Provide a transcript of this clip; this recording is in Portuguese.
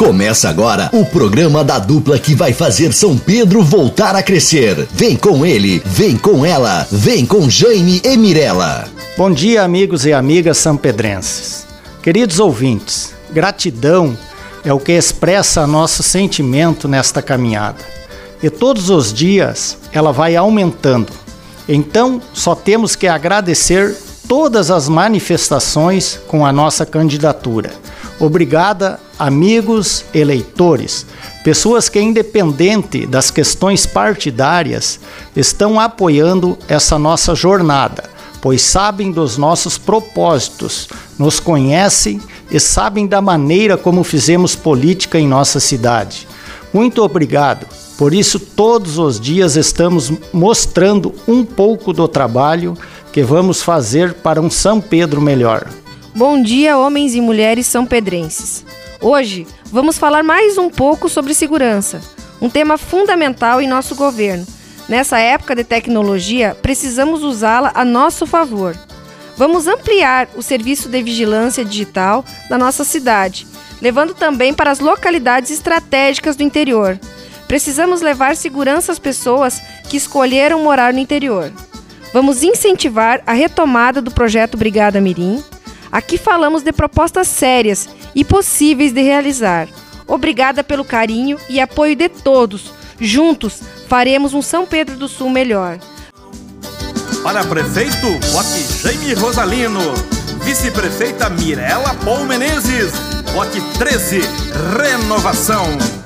Começa agora o programa da dupla que vai fazer São Pedro voltar a crescer. Vem com ele, vem com ela, vem com Jaime e Mirella. Bom dia, amigos e amigas sampedrenses. Queridos ouvintes, gratidão é o que expressa nosso sentimento nesta caminhada. E todos os dias ela vai aumentando. Então, só temos que agradecer todas as manifestações com a nossa candidatura. Obrigada, amigos eleitores, pessoas que, independente das questões partidárias, estão apoiando essa nossa jornada, pois sabem dos nossos propósitos, nos conhecem e sabem da maneira como fizemos política em nossa cidade. Muito obrigado. Por isso, todos os dias estamos mostrando um pouco do trabalho que vamos fazer para um São Pedro melhor. Bom dia, homens e mulheres são pedrenses. Hoje vamos falar mais um pouco sobre segurança, um tema fundamental em nosso governo. Nessa época de tecnologia, precisamos usá-la a nosso favor. Vamos ampliar o serviço de vigilância digital na nossa cidade, levando também para as localidades estratégicas do interior. Precisamos levar segurança às pessoas que escolheram morar no interior. Vamos incentivar a retomada do projeto Brigada Mirim, Aqui falamos de propostas sérias e possíveis de realizar. Obrigada pelo carinho e apoio de todos. Juntos faremos um São Pedro do Sul melhor. Para prefeito, vote Jaime Rosalino. Vice-prefeita Mirela Paul Menezes. Vote 13, Renovação.